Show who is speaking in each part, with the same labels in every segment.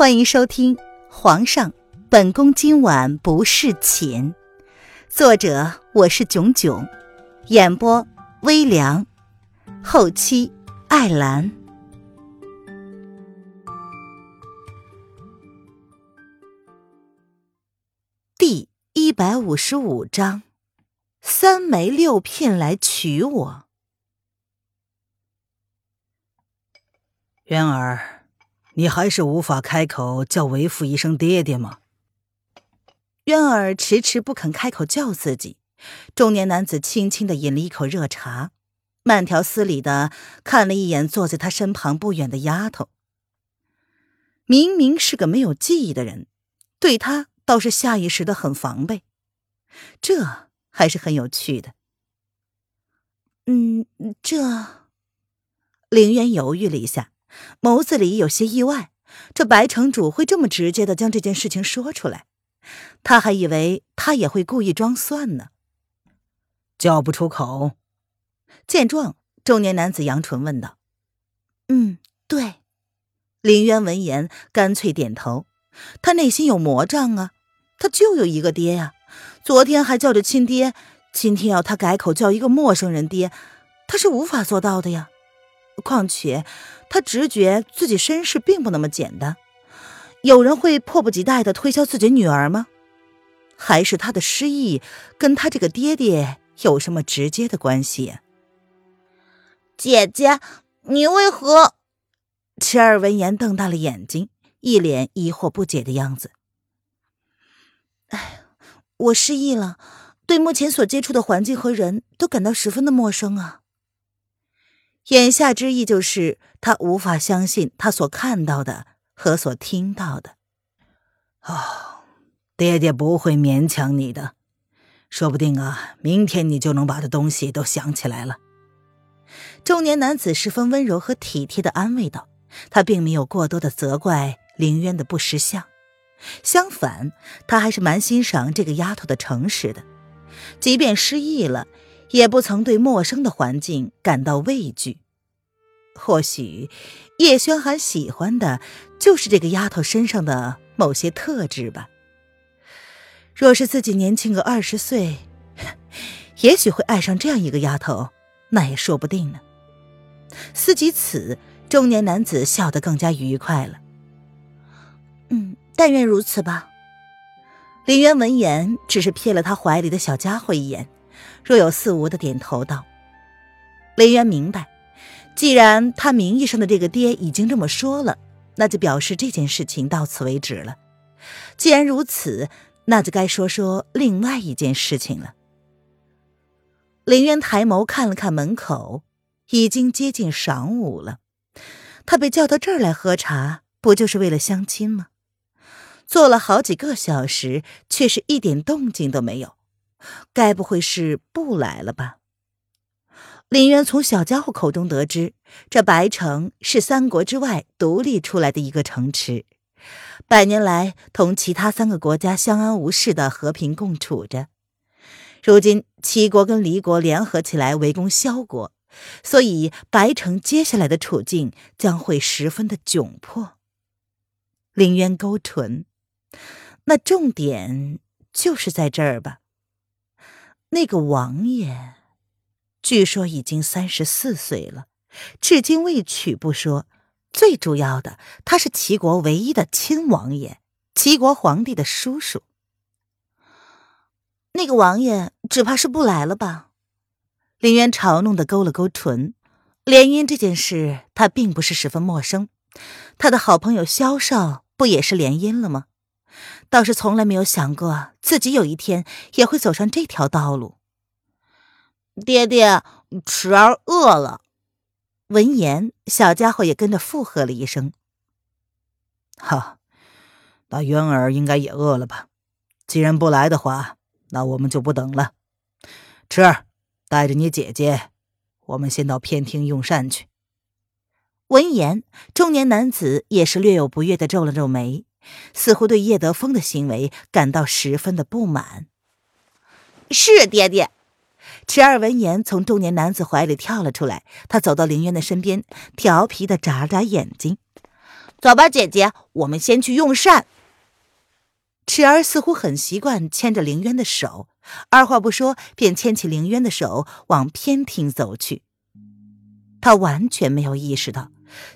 Speaker 1: 欢迎收听《皇上，本宫今晚不侍寝》，作者我是囧囧，演播微凉，后期艾兰。第一百五十五章：三媒六聘来娶我，
Speaker 2: 渊儿。你还是无法开口叫为父一声爹爹吗？
Speaker 1: 渊儿迟迟不肯开口叫自己。中年男子轻轻的饮了一口热茶，慢条斯理的看了一眼坐在他身旁不远的丫头。明明是个没有记忆的人，对他倒是下意识的很防备，这还是很有趣的。嗯，这，凌渊犹豫了一下。眸子里有些意外，这白城主会这么直接的将这件事情说出来，他还以为他也会故意装蒜呢。
Speaker 2: 叫不出口。
Speaker 1: 见状，中年男子扬唇问道：“嗯，对。”林渊闻言干脆点头。他内心有魔障啊，他就有一个爹呀，昨天还叫着亲爹，今天要他改口叫一个陌生人爹，他是无法做到的呀。况且，他直觉自己身世并不那么简单。有人会迫不及待的推销自己女儿吗？还是他的失忆跟他这个爹爹有什么直接的关系？
Speaker 3: 姐姐，你为何？
Speaker 1: 齐儿闻言瞪大了眼睛，一脸疑惑不解的样子。哎，我失忆了，对目前所接触的环境和人都感到十分的陌生啊。言下之意就是他无法相信他所看到的和所听到的。
Speaker 2: 哦，爹爹不会勉强你的，说不定啊，明天你就能把这东西都想起来了。
Speaker 1: 中年男子十分温柔和体贴的安慰道，他并没有过多的责怪凌渊的不识相，相反，他还是蛮欣赏这个丫头的诚实的，即便失忆了。也不曾对陌生的环境感到畏惧。或许叶轩寒喜欢的就是这个丫头身上的某些特质吧。若是自己年轻个二十岁，也许会爱上这样一个丫头，那也说不定呢。思及此，中年男子笑得更加愉快了。嗯，但愿如此吧。林渊闻言，只是瞥了他怀里的小家伙一眼。若有似无的点头道：“林渊明白，既然他名义上的这个爹已经这么说了，那就表示这件事情到此为止了。既然如此，那就该说说另外一件事情了。”林渊抬眸看了看门口，已经接近晌午了。他被叫到这儿来喝茶，不就是为了相亲吗？坐了好几个小时，却是一点动静都没有。该不会是不来了吧？林渊从小家伙口中得知，这白城是三国之外独立出来的一个城池，百年来同其他三个国家相安无事的和平共处着。如今齐国跟离国联合起来围攻萧国，所以白城接下来的处境将会十分的窘迫。林渊勾唇，那重点就是在这儿吧。那个王爷，据说已经三十四岁了，至今未娶不说，最主要的，他是齐国唯一的亲王爷，齐国皇帝的叔叔。那个王爷只怕是不来了吧？林渊嘲弄的勾了勾唇，联姻这件事他并不是十分陌生，他的好朋友萧少不也是联姻了吗？倒是从来没有想过自己有一天也会走上这条道路。
Speaker 3: 爹爹，池儿饿了。
Speaker 1: 闻言，小家伙也跟着附和了一声。
Speaker 2: 哈，那渊儿应该也饿了吧？既然不来的话，那我们就不等了。池儿，带着你姐姐，我们先到偏厅用膳去。
Speaker 1: 闻言，中年男子也是略有不悦的皱了皱眉。似乎对叶德风的行为感到十分的不满。
Speaker 3: 是爹爹，
Speaker 1: 池儿闻言从中年男子怀里跳了出来，他走到林渊的身边，调皮的眨眨眼睛：“
Speaker 3: 走吧，姐姐，我们先去用膳。
Speaker 1: 池儿似乎很习惯牵着凌渊的手，二话不说便牵起凌渊的手往偏厅走去。他完全没有意识到，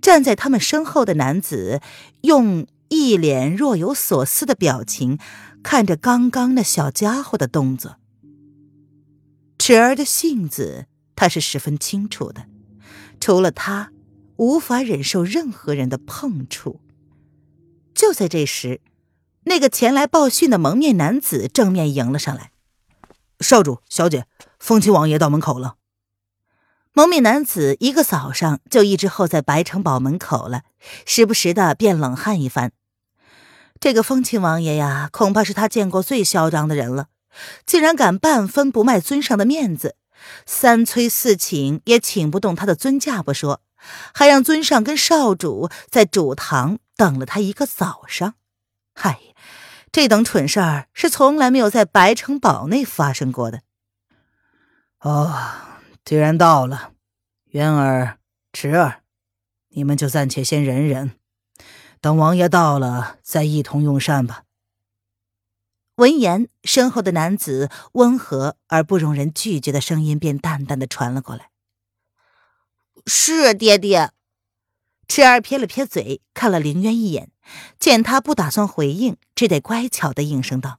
Speaker 1: 站在他们身后的男子用一脸若有所思的表情看着刚刚那小家伙的动作。池儿的性子他是十分清楚的，除了他，无法忍受任何人的碰触。就在这时，那个前来报讯的蒙面男子正面迎了上来：“
Speaker 2: 少主、小姐，风清王爷到门口了。”
Speaker 1: 蒙面男子一个早上就一直候在白城堡门口了，时不时的便冷汗一番。这个风亲王爷呀，恐怕是他见过最嚣张的人了，竟然敢半分不卖尊上的面子，三催四请也请不动他的尊驾不说，还让尊上跟少主在主堂等了他一个早上。嗨，这等蠢事儿是从来没有在白城堡内发生过的。
Speaker 2: 哦。既然到了，渊儿、池儿，你们就暂且先忍忍，等王爷到了再一同用膳吧。
Speaker 1: 闻言，身后的男子温和而不容人拒绝的声音便淡淡的传了过来：“
Speaker 3: 是爹爹。”
Speaker 1: 痴儿撇了撇嘴，看了林渊一眼，见他不打算回应，只得乖巧的应声道：“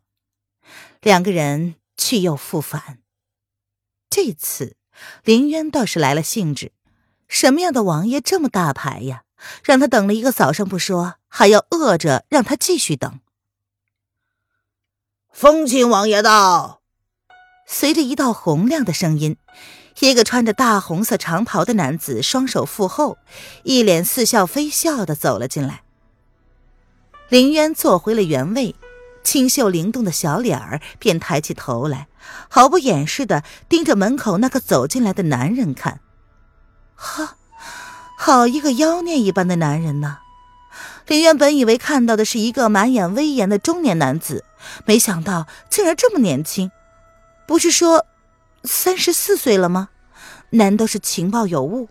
Speaker 1: 两个人去又复返，这次。”林渊倒是来了兴致，什么样的王爷这么大牌呀？让他等了一个早上不说，还要饿着让他继续等。
Speaker 3: 风清王爷到！
Speaker 1: 随着一道洪亮的声音，一个穿着大红色长袍的男子双手负后，一脸似笑非笑的走了进来。林渊坐回了原位。清秀灵动的小脸儿便抬起头来，毫不掩饰的盯着门口那个走进来的男人看。哈，好一个妖孽一般的男人呐！林渊本以为看到的是一个满眼威严的中年男子，没想到竟然这么年轻。不是说三十四岁了吗？难道是情报有误？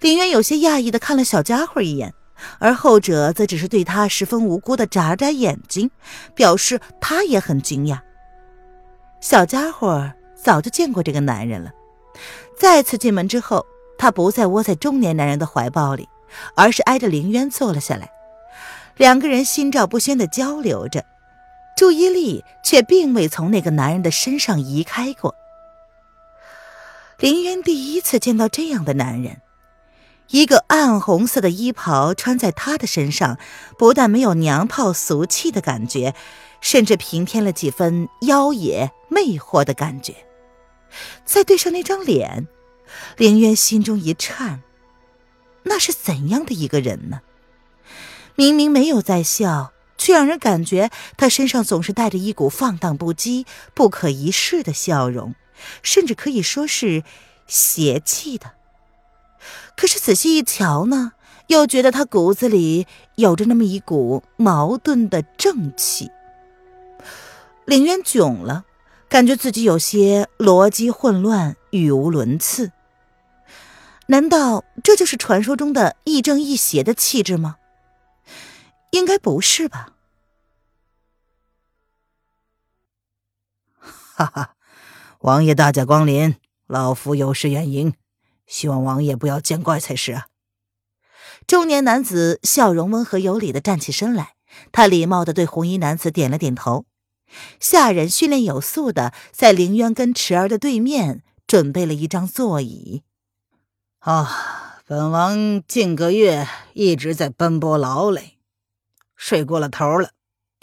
Speaker 1: 林渊有些讶异的看了小家伙一眼。而后者则只是对他十分无辜的眨眨眼睛，表示他也很惊讶。小家伙早就见过这个男人了。再次进门之后，他不再窝在中年男人的怀抱里，而是挨着凌渊坐了下来。两个人心照不宣的交流着，注意力却并未从那个男人的身上移开过。凌渊第一次见到这样的男人。一个暗红色的衣袍穿在他的身上，不但没有娘炮俗气的感觉，甚至平添了几分妖冶魅惑的感觉。再对上那张脸，凌渊心中一颤，那是怎样的一个人呢？明明没有在笑，却让人感觉他身上总是带着一股放荡不羁、不可一世的笑容，甚至可以说是邪气的。可是仔细一瞧呢，又觉得他骨子里有着那么一股矛盾的正气。林渊窘了，感觉自己有些逻辑混乱，语无伦次。难道这就是传说中的亦正亦邪的气质吗？应该不是吧。
Speaker 2: 哈哈，王爷大驾光临，老夫有失远迎。希望王爷不要见怪才是啊！
Speaker 1: 中年男子笑容温和有礼的站起身来，他礼貌的对红衣男子点了点头。下人训练有素的在凌渊跟池儿的对面准备了一张座椅。
Speaker 2: 啊，本王近个月一直在奔波劳累，睡过了头了。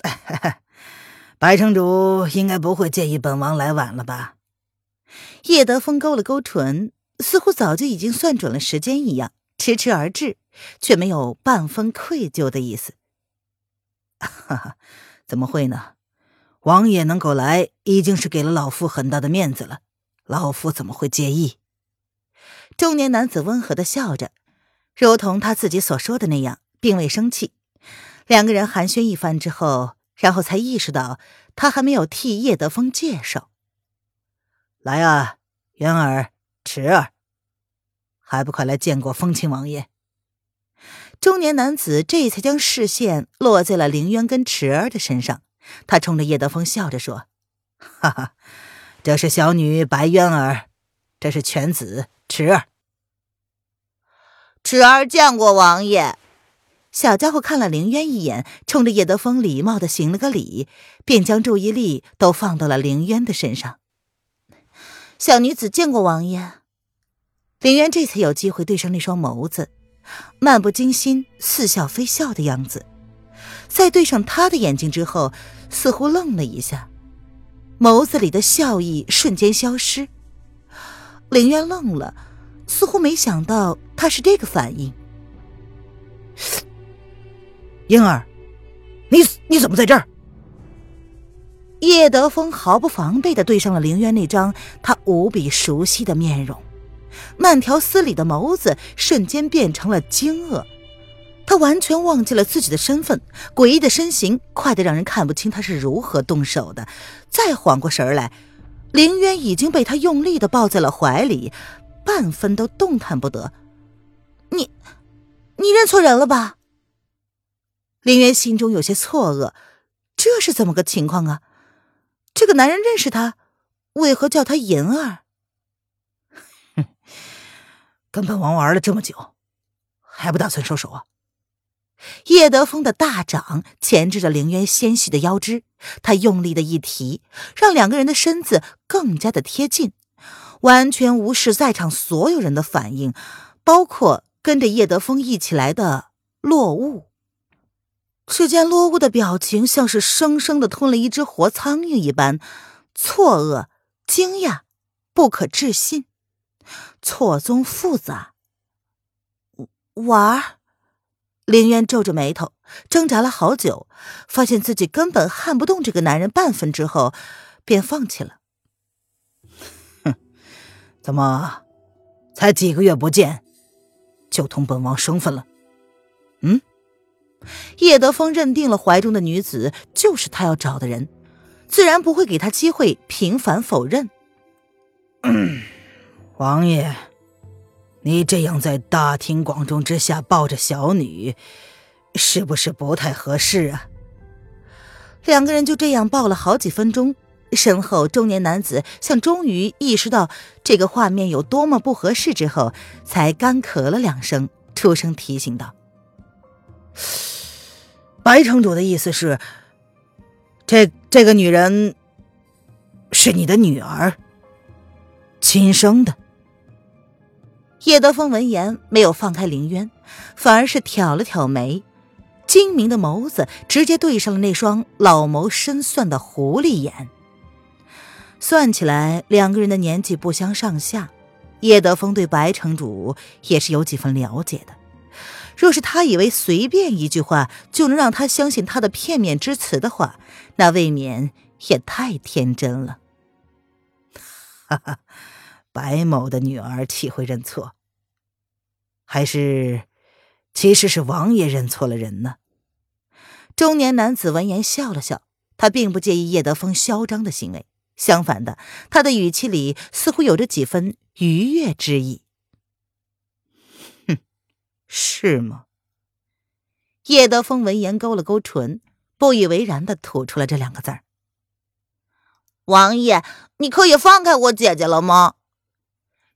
Speaker 2: 白城主应该不会介意本王来晚了吧？
Speaker 1: 叶德风勾了勾唇。似乎早就已经算准了时间一样，迟迟而至，却没有半分愧疚的意思。
Speaker 2: 哈哈，怎么会呢？王爷能够来，已经是给了老夫很大的面子了，老夫怎么会介意？
Speaker 1: 中年男子温和的笑着，如同他自己所说的那样，并未生气。两个人寒暄一番之后，然后才意识到他还没有替叶德风介绍。
Speaker 2: 来啊，渊儿。池儿，还不快来见过风清王爷！
Speaker 1: 中年男子这才将视线落在了凌渊跟池儿的身上。他冲着叶德风笑着说：“
Speaker 2: 哈哈，这是小女白渊儿，这是犬子池儿。
Speaker 3: 池儿见过王爷。”
Speaker 1: 小家伙看了凌渊一眼，冲着叶德风礼貌的行了个礼，便将注意力都放到了凌渊的身上。
Speaker 3: 小女子见过王爷。
Speaker 1: 凌渊这才有机会对上那双眸子，漫不经心、似笑非笑的样子。在对上他的眼睛之后，似乎愣了一下，眸子里的笑意瞬间消失。凌渊愣了，似乎没想到他是这个反应。
Speaker 2: 婴儿，你你怎么在这儿？
Speaker 1: 叶德风毫不防备的对上了凌渊那张他无比熟悉的面容，慢条斯理的眸子瞬间变成了惊愕。他完全忘记了自己的身份，诡异的身形快得让人看不清他是如何动手的。再缓过神来，凌渊已经被他用力的抱在了怀里，半分都动弹不得。你，你认错人了吧？林渊心中有些错愕，这是怎么个情况啊？这个男人认识他，为何叫他银儿？
Speaker 2: 跟本王玩了这么久，还不打算收手啊？
Speaker 1: 叶德风的大掌钳制着凌渊纤细的腰肢，他用力的一提，让两个人的身子更加的贴近，完全无视在场所有人的反应，包括跟着叶德风一起来的落雾。只见落雾的表情像是生生的吞了一只活苍蝇一般，错愕、惊讶、不可置信、错综复杂。玩？凌渊皱着眉头，挣扎了好久，发现自己根本撼不动这个男人半分之后，便放弃了。
Speaker 2: 哼，怎么，才几个月不见，就同本王生分了？嗯？
Speaker 1: 叶德风认定了怀中的女子就是他要找的人，自然不会给他机会平反否认。
Speaker 2: 王爷，你这样在大庭广众之下抱着小女，是不是不太合适啊？
Speaker 1: 两个人就这样抱了好几分钟，身后中年男子像终于意识到这个画面有多么不合适之后，才干咳了两声，出声提醒道。
Speaker 2: 白城主的意思是，这这个女人是你的女儿，亲生的。
Speaker 1: 叶德风闻言没有放开凌渊，反而是挑了挑眉，精明的眸子直接对上了那双老谋深算的狐狸眼。算起来，两个人的年纪不相上下，叶德风对白城主也是有几分了解的。若是他以为随便一句话就能让他相信他的片面之词的话，那未免也太天真了。
Speaker 2: 哈哈，白某的女儿岂会认错？还是，其实是王爷认错了人呢？
Speaker 1: 中年男子闻言笑了笑，他并不介意叶德风嚣张的行为，相反的，他的语气里似乎有着几分愉悦之意。
Speaker 2: 哼是吗？
Speaker 1: 叶德风闻言勾了勾唇，不以为然的吐出了这两个字儿：“
Speaker 3: 王爷，你可以放开我姐姐了吗？”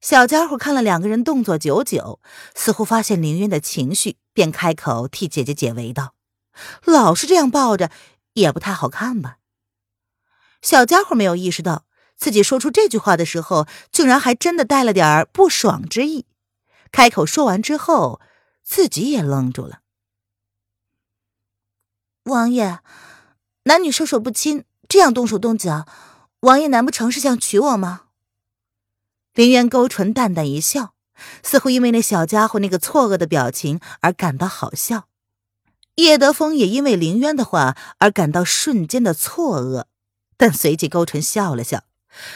Speaker 1: 小家伙看了两个人动作久久，似乎发现凌渊的情绪，便开口替姐姐解围道：“老是这样抱着，也不太好看吧？”小家伙没有意识到自己说出这句话的时候，竟然还真的带了点不爽之意。开口说完之后。自己也愣住了。
Speaker 3: 王爷，男女授受不亲，这样动手动脚，王爷难不成是想娶我吗？
Speaker 1: 林渊勾唇淡淡一笑，似乎因为那小家伙那个错愕的表情而感到好笑。叶德风也因为林渊的话而感到瞬间的错愕，但随即勾唇笑了笑，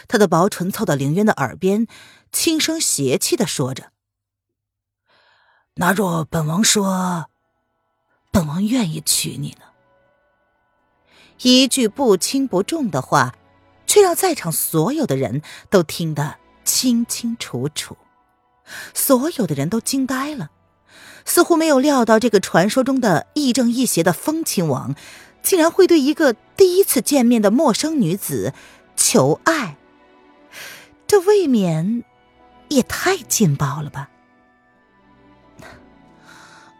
Speaker 1: 他的薄唇凑到林渊的耳边，轻声邪气的说着。
Speaker 2: 那若本王说，本王愿意娶你呢？
Speaker 1: 一句不轻不重的话，却让在场所有的人都听得清清楚楚，所有的人都惊呆了。似乎没有料到这个传说中的亦正亦邪的风亲王，竟然会对一个第一次见面的陌生女子求爱。这未免也太劲爆了吧！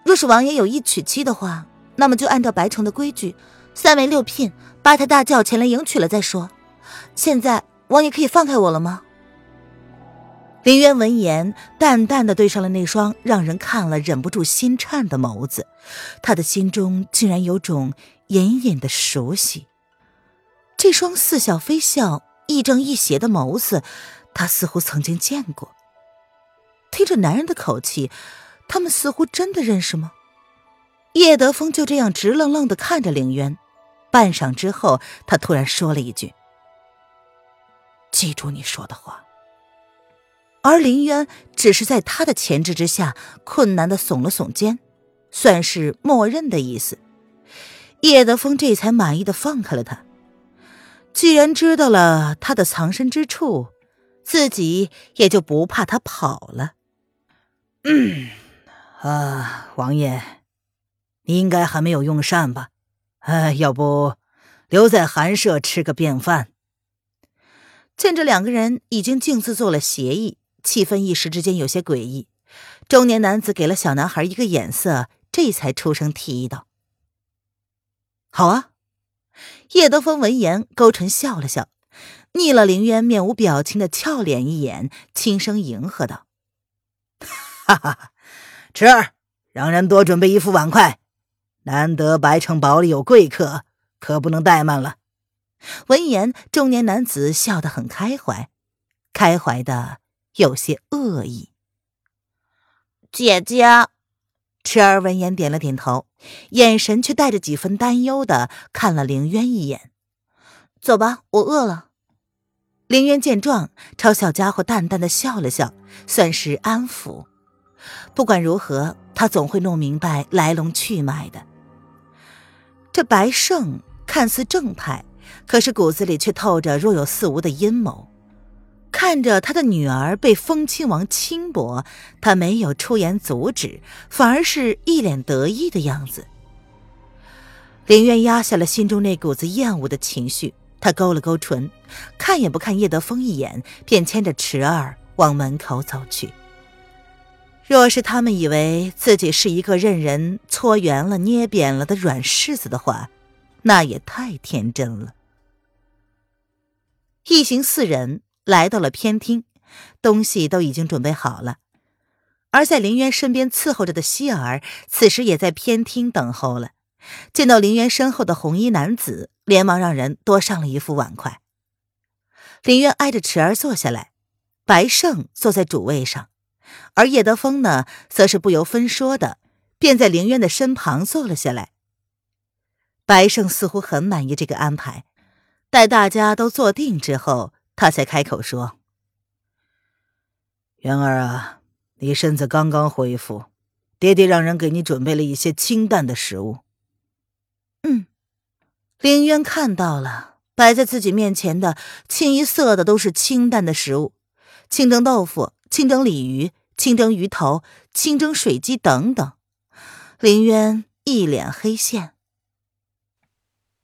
Speaker 3: 若是王爷有意娶妻的话，那么就按照白城的规矩，三媒六聘，八抬大轿前来迎娶了再说。现在王爷可以放开我了吗？
Speaker 1: 林渊闻言，淡淡的对上了那双让人看了忍不住心颤的眸子，他的心中竟然有种隐隐的熟悉。这双似笑非笑、亦正亦邪的眸子，他似乎曾经见过。听着男人的口气，他们似乎真的认识吗？叶德风就这样直愣愣的看着凌渊，半晌之后，他突然说了一句：“记住你说的话。”而林渊只是在他的钳制之下，困难的耸了耸肩，算是默认的意思。叶德风这才满意的放开了他。既然知道了他的藏身之处，自己也就不怕他跑了。
Speaker 2: 嗯，啊，王爷，你应该还没有用膳吧？哎，要不留在寒舍吃个便饭？
Speaker 1: 见这两个人已经径自做了协议。气氛一时之间有些诡异，中年男子给了小男孩一个眼色，这才出声提议道：“好啊。”叶德风闻言勾唇笑了笑，睨了凌渊面无表情的俏脸一眼，轻声迎合道：“
Speaker 2: 哈哈，池儿，让人多准备一副碗筷，难得白城堡里有贵客，可不能怠慢了。”
Speaker 1: 闻言，中年男子笑得很开怀，开怀的。有些恶意。
Speaker 3: 姐姐，
Speaker 1: 池儿闻言点了点头，眼神却带着几分担忧的看了凌渊一眼。
Speaker 3: 走吧，我饿了。
Speaker 1: 凌渊见状，朝小家伙淡淡的笑了笑，算是安抚。不管如何，他总会弄明白来龙去脉的。这白胜看似正派，可是骨子里却透着若有似无的阴谋。看着他的女儿被风亲王轻薄，他没有出言阻止，反而是一脸得意的样子。林渊压下了心中那股子厌恶的情绪，他勾了勾唇，看也不看叶德风一眼，便牵着池儿往门口走去。若是他们以为自己是一个任人搓圆了、捏扁了的软柿子的话，那也太天真了。一行四人。来到了偏厅，东西都已经准备好了。而在林渊身边伺候着的希儿，此时也在偏厅等候了。见到林渊身后的红衣男子，连忙让人多上了一副碗筷。林渊挨着池儿坐下来，白胜坐在主位上，而叶德风呢，则是不由分说的便在林渊的身旁坐了下来。白胜似乎很满意这个安排，待大家都坐定之后。他才开口说：“
Speaker 2: 元儿啊，你身子刚刚恢复，爹爹让人给你准备了一些清淡的食物。”
Speaker 1: 嗯，林渊看到了摆在自己面前的清一色的都是清淡的食物，清蒸豆腐、清蒸鲤鱼、清蒸鱼头、清蒸水鸡等等。林渊一脸黑线：“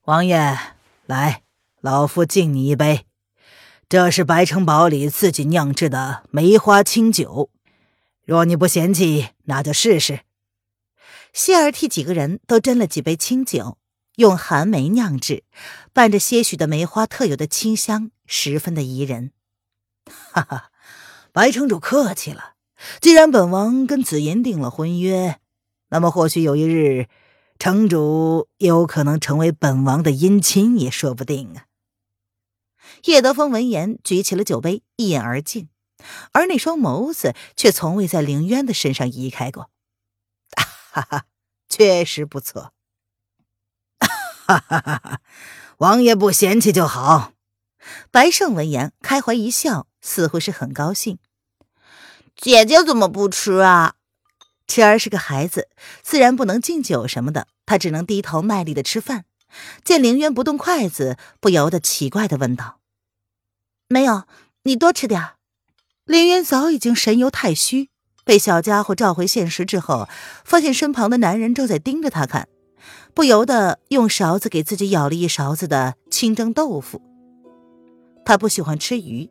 Speaker 2: 王爷，来，老夫敬你一杯。”这是白城堡里自己酿制的梅花清酒，若你不嫌弃，那就试试。
Speaker 1: 希儿替几个人都斟了几杯清酒，用寒梅酿制，伴着些许的梅花特有的清香，十分的宜人。
Speaker 2: 哈哈，白城主客气了。既然本王跟紫妍定了婚约，那么或许有一日，城主有可能成为本王的姻亲，也说不定啊。
Speaker 1: 叶德风闻言，举起了酒杯，一饮而尽，而那双眸子却从未在凌渊的身上移开过。
Speaker 2: 哈哈，确实不错。哈哈哈哈王爷不嫌弃就好。
Speaker 1: 白胜闻言，开怀一笑，似乎是很高兴。
Speaker 3: 姐姐怎么不吃啊？
Speaker 1: 谦儿是个孩子，自然不能敬酒什么的，他只能低头卖力的吃饭。见凌渊不动筷子，不由得奇怪的问道。
Speaker 3: 没有，你多吃点。
Speaker 1: 林渊早已经神游太虚，被小家伙召回现实之后，发现身旁的男人正在盯着他看，不由得用勺子给自己舀了一勺子的清蒸豆腐。他不喜欢吃鱼，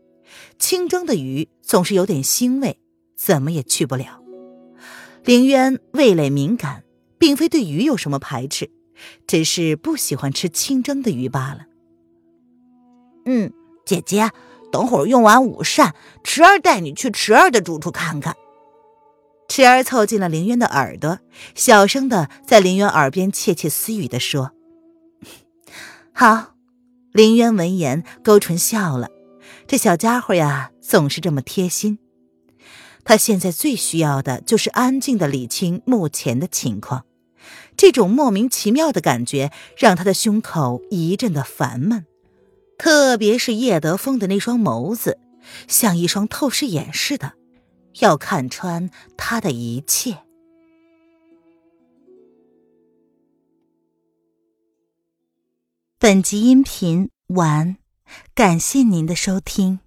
Speaker 1: 清蒸的鱼总是有点腥味，怎么也去不了。凌渊味蕾敏感，并非对鱼有什么排斥，只是不喜欢吃清蒸的鱼罢了。
Speaker 3: 嗯，姐姐，等会儿用完午膳，池儿带你去池儿的住处看看。
Speaker 1: 池儿凑近了林渊的耳朵，小声的在林渊耳边窃窃私语的说：“好。”林渊闻言勾唇笑了，这小家伙呀，总是这么贴心。他现在最需要的就是安静的理清目前的情况。这种莫名其妙的感觉让他的胸口一阵的烦闷，特别是叶德风的那双眸子，像一双透视眼似的。要看穿他的一切。本集音频完，感谢您的收听。